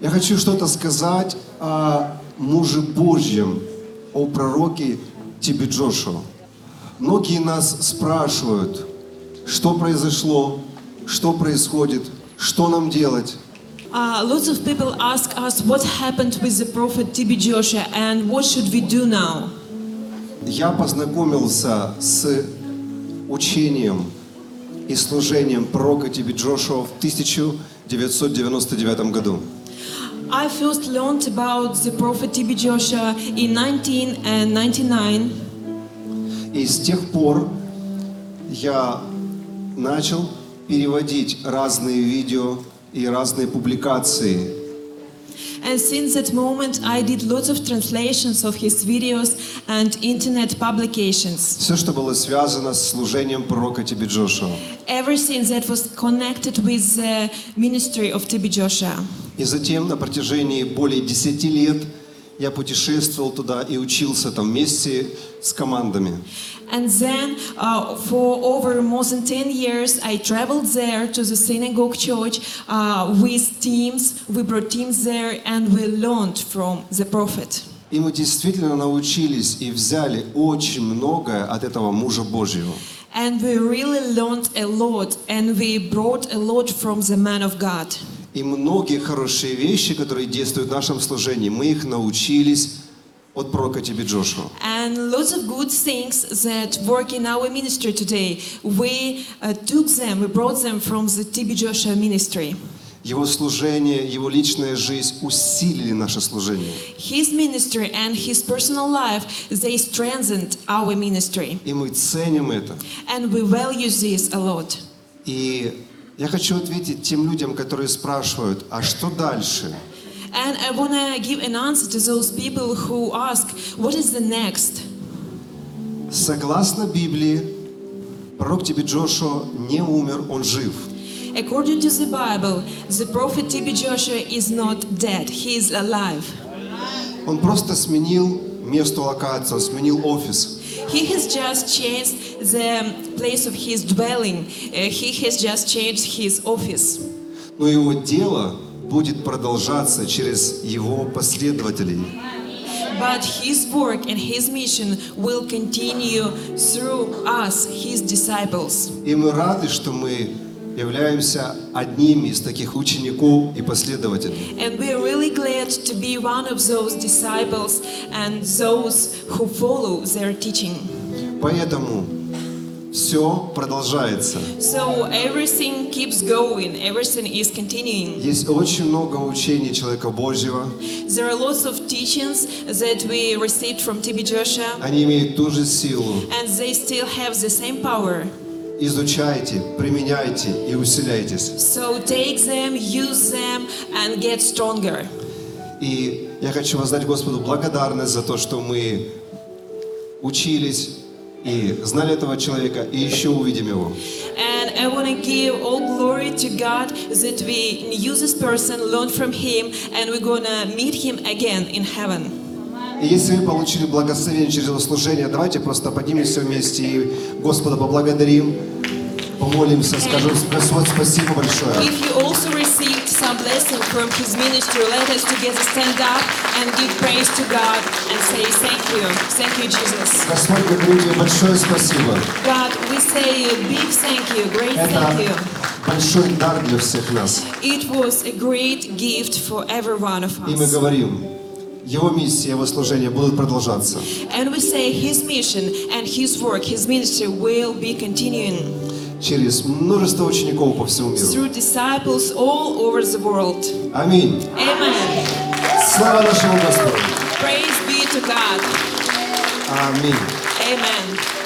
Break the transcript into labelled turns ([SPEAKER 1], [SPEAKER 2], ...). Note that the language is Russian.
[SPEAKER 1] Я хочу что-то сказать о муже Божьем, о пророке Тебе Джошуа. Многие нас спрашивают, что произошло, что происходит, что нам делать.
[SPEAKER 2] Uh, lots of people ask us what happened with the prophet TB Joshua and what should we do now.
[SPEAKER 1] Я познакомился с учением и служением пророка Тебе Джошуа в 1999 году.
[SPEAKER 2] I first learned about the prophet TB Joshua in 1999,
[SPEAKER 1] И с тех пор я начал переводить разные видео и разные публикации
[SPEAKER 2] and since that moment I did lots of translations of his videos and internet publications.
[SPEAKER 1] Все, что было связано с служением пророка Тебе Джошуа.
[SPEAKER 2] Everything that was connected with the ministry of TB Joshua.
[SPEAKER 1] И затем на протяжении более 10 лет я путешествовал туда и учился там вместе с командами.
[SPEAKER 2] And then, uh, for over more than 10 years, I traveled there to the synagogue church uh, with teams. We brought teams there and we learned from the prophet.
[SPEAKER 1] И мы действительно научились и взяли очень многое от этого мужа Божьего.
[SPEAKER 2] And we really learned a lot and we brought a lot from the man of God.
[SPEAKER 1] И многие хорошие вещи, которые действуют в нашем служении, мы их научились от пророка Тебе Джошуа.
[SPEAKER 2] And lots of good things that work in our ministry today, we uh, took them, we brought them from the TB Joshua ministry.
[SPEAKER 1] Его служение, его личная жизнь усилили наше служение.
[SPEAKER 2] His ministry and his personal life, they strengthened our ministry.
[SPEAKER 1] И мы ценим это.
[SPEAKER 2] And we value this a lot.
[SPEAKER 1] И я хочу ответить тем людям, которые спрашивают, а что дальше?
[SPEAKER 2] And I want to give an answer to those people who ask, what is the next?
[SPEAKER 1] Согласно Библии, пророк тебе Джошуа не умер, он жив.
[SPEAKER 2] According to the Bible, the prophet TB Joshua is not dead, he is alive.
[SPEAKER 1] Он просто сменил место локации, он сменил офис.
[SPEAKER 2] He has just changed the place of his dwelling, Uh, he has just changed his office.
[SPEAKER 1] Но его дело будет продолжаться через его последователей.
[SPEAKER 2] But his work and his mission will continue through us, his disciples.
[SPEAKER 1] И мы рады, что мы являемся одними из таких учеников и последователей.
[SPEAKER 2] And we're really glad to be one of those disciples and those who follow their teaching.
[SPEAKER 1] Поэтому все продолжается.
[SPEAKER 2] So everything keeps going, everything is continuing.
[SPEAKER 1] Есть очень много учений человека Божьего.
[SPEAKER 2] There are lots of teachings that we received from TB Joshua,
[SPEAKER 1] Они имеют ту же силу.
[SPEAKER 2] and they still have the same power.
[SPEAKER 1] Изучайте, применяйте и усиляйтесь.
[SPEAKER 2] So take them, use them, and get stronger.
[SPEAKER 1] И я хочу воздать Господу благодарность за то, что мы учились и знали этого человека, и еще увидим его.
[SPEAKER 2] And I want to give all glory to God that we knew this person, learned from him, and we're gonna meet him again in heaven.
[SPEAKER 1] И если вы получили благословение через его служение, давайте просто поднимемся вместе и Господа поблагодарим, помолимся, скажем, Господь, спасибо большое.
[SPEAKER 2] If you also from his ministry, let us together stand up and give praise to God and say thank you. Thank you, Jesus.
[SPEAKER 1] Господь, говорю тебе большое спасибо.
[SPEAKER 2] God, we say a big thank you, great thank you.
[SPEAKER 1] Это большой дар для всех нас.
[SPEAKER 2] It was a great gift for every one of
[SPEAKER 1] И мы
[SPEAKER 2] us.
[SPEAKER 1] говорим, его миссия, его служение будут продолжаться.
[SPEAKER 2] And we say his mission and his work, his ministry will be continuing
[SPEAKER 1] Через множество учеников по всему миру.
[SPEAKER 2] through disciples all over the world.
[SPEAKER 1] Аминь.
[SPEAKER 2] Amen.
[SPEAKER 1] Слава нашему Господу.
[SPEAKER 2] Praise be to God.
[SPEAKER 1] Аминь.
[SPEAKER 2] Amen.